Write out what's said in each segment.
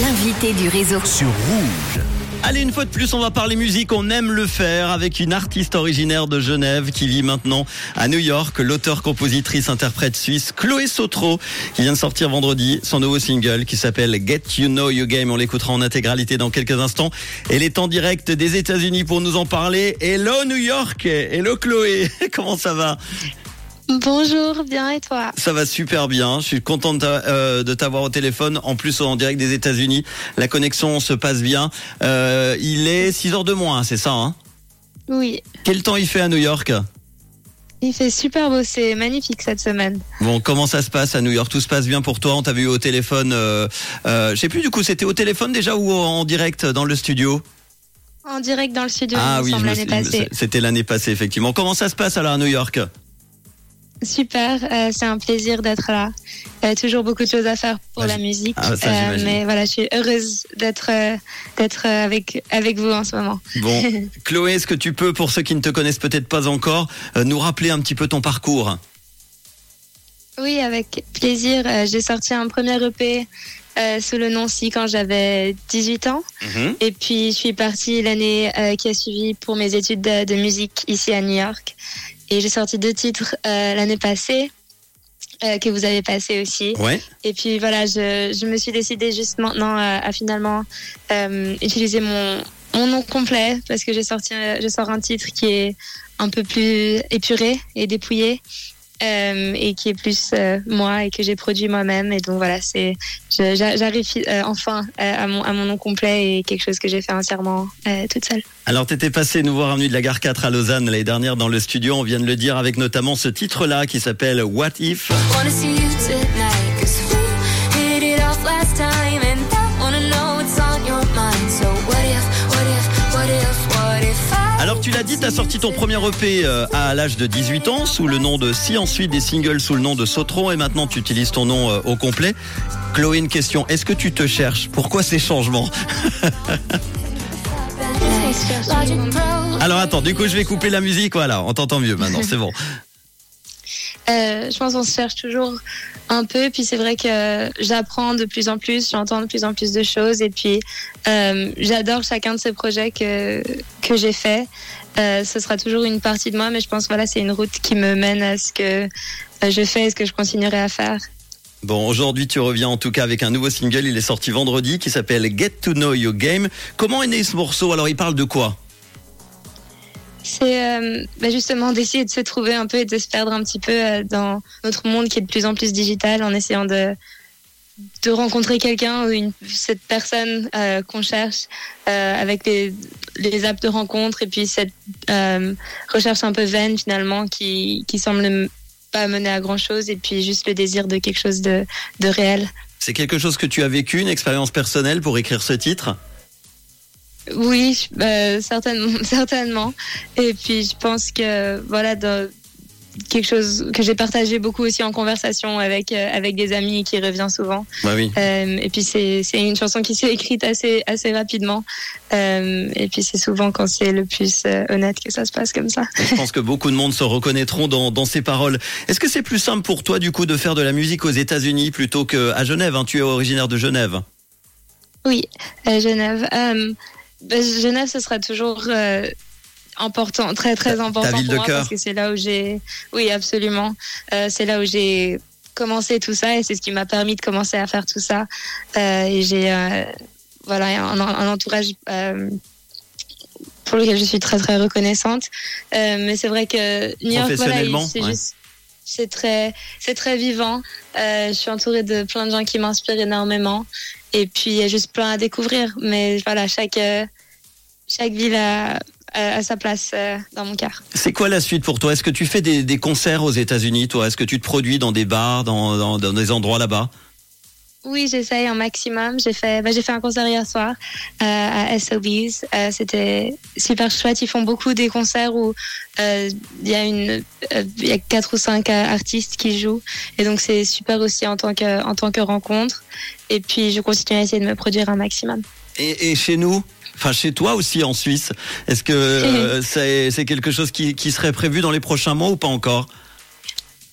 L'invité du réseau. sur Rouge. Allez, une fois de plus, on va parler musique. On aime le faire avec une artiste originaire de Genève qui vit maintenant à New York. L'auteur, compositrice, interprète suisse Chloé Sotro qui vient de sortir vendredi son nouveau single qui s'appelle Get You Know You Game. On l'écoutera en intégralité dans quelques instants. Elle est en direct des États-Unis pour nous en parler. Hello New York. Hello Chloé. Comment ça va? Bonjour, bien et toi Ça va super bien. Je suis content de t'a- euh, de t'avoir au téléphone. En plus, en direct des États-Unis, la connexion se passe bien. Euh, il est 6 heures de moins, c'est ça hein? Oui, Quel temps il fait à New York? Il fait super beau, c'est magnifique cette semaine. Bon, comment ça se passe à New York? Tout se passe bien pour toi? On t'a vu au téléphone. Euh, euh, je sais plus du coup, c'était au téléphone déjà ou en direct dans le studio? En direct dans le studio, Ah oui, l'année passée. c'était l'année passée effectivement. Comment ça se passe alors à New York? Super, euh, c'est un plaisir d'être là. Euh, toujours beaucoup de choses à faire pour Ah, la musique. ah, ça, j'imagine. mais voilà, je suis heureuse d'être euh, d'être euh, avec, avec vous en ce moment. Bon, Chloé, est-ce que tu peux, pour ceux qui ne te connaissent peut-être pas encore, euh, nous rappeler un petit peu ton parcours? Oui, avec plaisir. Euh, J'ai sorti un premier EP euh, sous le nom Si quand j'avais 18 ans. Mhm. Et puis, je suis partie l'année euh, qui a suivi pour mes études de, de musique ici à New York. Et j'ai sorti deux titres euh, l'année passée, euh, que vous avez passé aussi. Ouais. Et puis voilà, je, je me suis décidée juste maintenant à, à finalement euh, utiliser mon, mon nom complet parce que j'ai sorti, euh, je sors un titre qui est un peu plus épuré et dépouillé. Euh, et qui est plus euh, moi et que j'ai produit moi-même et donc voilà c'est j'arrive euh, enfin euh, à mon à mon nom complet et quelque chose que j'ai fait entièrement euh, toute seule Alors, t'étais passé nous voir avenue de la Gare 4 à Lausanne l'année dernière dans le studio. On vient de le dire avec notamment ce titre-là qui s'appelle What If? Alors, tu l'as dit, t'as sorti ton premier EP euh, à l'âge de 18 ans sous le nom de Si, ensuite des singles sous le nom de Sotron et maintenant tu utilises ton nom euh, au complet. Chloé, une question. Est-ce que tu te cherches? Pourquoi ces changements? Alors, attends, du coup, je vais couper la musique. Voilà, on t'entend mieux maintenant, c'est bon. Euh, je pense qu'on se cherche toujours un peu. Puis c'est vrai que j'apprends de plus en plus, j'entends de plus en plus de choses. Et puis euh, j'adore chacun de ces projets que, que j'ai fait. Euh, ce sera toujours une partie de moi, mais je pense que voilà, c'est une route qui me mène à ce que je fais et ce que je continuerai à faire. Bon, aujourd'hui, tu reviens en tout cas avec un nouveau single. Il est sorti vendredi qui s'appelle Get to Know Your Game. Comment est né ce morceau? Alors, il parle de quoi? C'est euh, bah, justement d'essayer de se trouver un peu et de se perdre un petit peu euh, dans notre monde qui est de plus en plus digital en essayant de, de rencontrer quelqu'un ou cette personne euh, qu'on cherche avec les, les apps de rencontre et puis cette recherche un peu vaine finalement qui, qui semble pas mener à grand chose et puis juste le désir de quelque chose de, de réel. C'est quelque chose que tu as vécu, une expérience personnelle pour écrire ce titre? Oui, euh, certainement, certainement. Et puis je pense que voilà, dans quelque chose que j'ai partagé beaucoup aussi en conversation avec euh, avec des amis qui revient souvent. Bah oui. Euh, et puis c'est une chanson qui s'est écrite assez assez rapidement. Euh, et puis c'est souvent quand c'est le plus honnête que ça se passe comme ça. Je pense que beaucoup de monde se reconnaîtront dans, dans ces paroles. Est-ce que c'est plus simple pour toi, du coup, de faire de la musique aux États-Unis plutôt qu'à Genève hein? Tu es originaire de Genève. Oui, à Genève. Ben, Genève, ce sera toujours euh, important, très très Ta- important pour de moi cœur. parce que c'est là où j'ai, oui, absolument, Euh, c'est là où j'ai commencé tout ça et c'est ce qui m'a permis de commencer à faire tout ça. Euh, et j'ai, euh, voilà, un, un entourage. euh, pour lequel je suis très très reconnaissante, Euh, mais c'est vrai que New York, voilà, c'est ouais. juste, c'est très, c'est très vivant. Euh, je suis entourée de plein de gens qui m'inspirent énormément. Et puis, il y a juste plein à découvrir. Mais voilà, chaque, euh, chaque ville a, sa place euh, dans mon cœur. C'est quoi la suite pour toi? Est-ce que tu fais des, des concerts aux États-Unis, toi? Est-ce que tu te produis dans des bars, dans, dans, dans des endroits là-bas? Oui, j'essaye un maximum. J'ai fait, bah, j'ai fait un concert hier soir euh, à SOBs. Euh, C'était super chouette. Ils font beaucoup des concerts où euh, il y a une, il y a quatre ou cinq artistes qui jouent, et donc c'est super aussi en tant que en tant que rencontre. Et puis je continue à essayer de me produire un maximum. Et, et chez nous Enfin, chez toi aussi en Suisse. Est-ce que euh, c'est c'est quelque chose qui, qui serait prévu dans les prochains mois ou pas encore?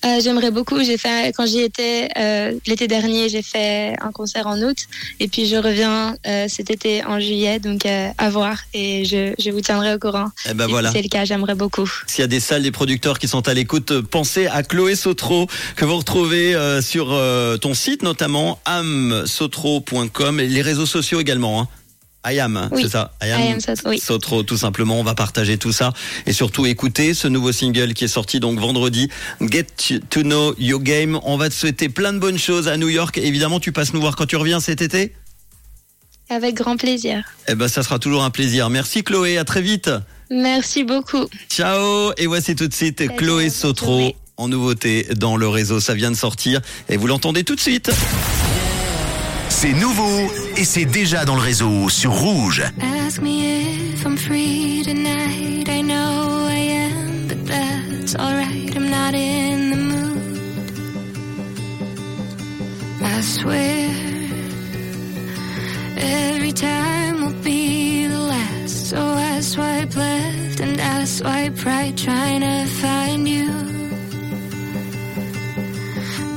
Euh, J'aimerais beaucoup. J'ai fait quand j'y étais euh, l'été dernier, j'ai fait un concert en août et puis je reviens euh, cet été en juillet, donc euh, à voir et je, je vous tiendrai au courant. Eh ben Et voilà. Si c'est le cas, j'aimerais beaucoup. S'il y a des salles, des producteurs qui sont à l'écoute, euh, pensez à Chloé Sotro que vous retrouvez euh, sur euh, ton site notamment amsotro.com et les réseaux sociaux également. Hein. Ayam, Oui. c'est ça? I am Sotro, oui. Sotro, tout simplement. On va partager tout ça et surtout écouter ce nouveau single qui est sorti donc vendredi. Get to know your game. On va te souhaiter plein de bonnes choses à New York. Évidemment, tu passes nous voir quand tu reviens cet été. Avec grand plaisir. Eh ben, ça sera toujours un plaisir. Merci Chloé. À très vite. Merci beaucoup. Ciao Et voici tout de suite Salut, Chloé Sotro en nouveauté dans le réseau. Ça vient de sortir et vous l'entendez tout de suite. C'est nouveau et c'est déjà dans le réseau sur Rouge. Ask me if I'm free tonight. I know I am, but that's alright. I'm not in the mood. I swear every time will be the last. So I swipe left and I swipe right, trying to find you.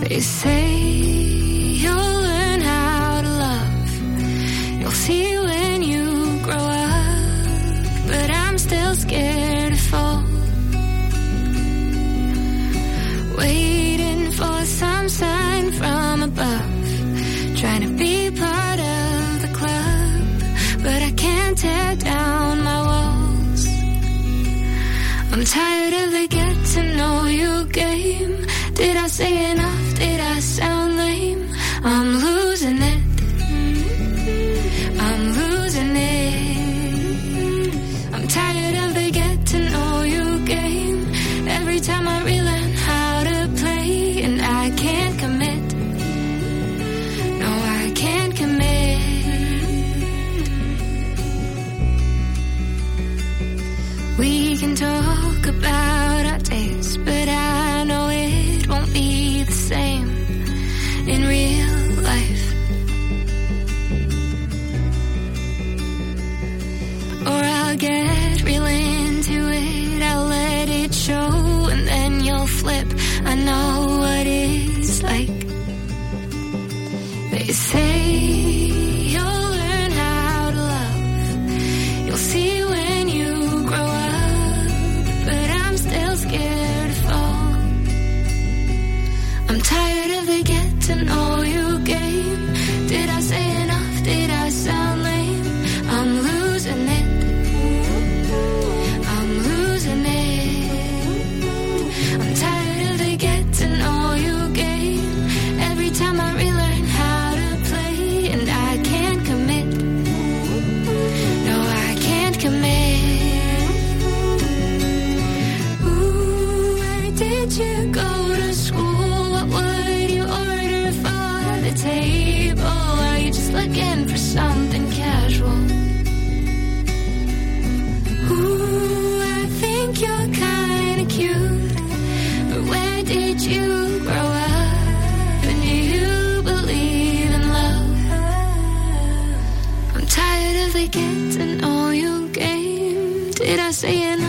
They say see when you grow up, but I'm still scared to fall. Waiting for some sign from above, trying to be part of the club, but I can't tear down my walls. I'm tired of the get to know you game. Did I say enough? Did I sound lame? I'm Time I relearn They say Did I say enough?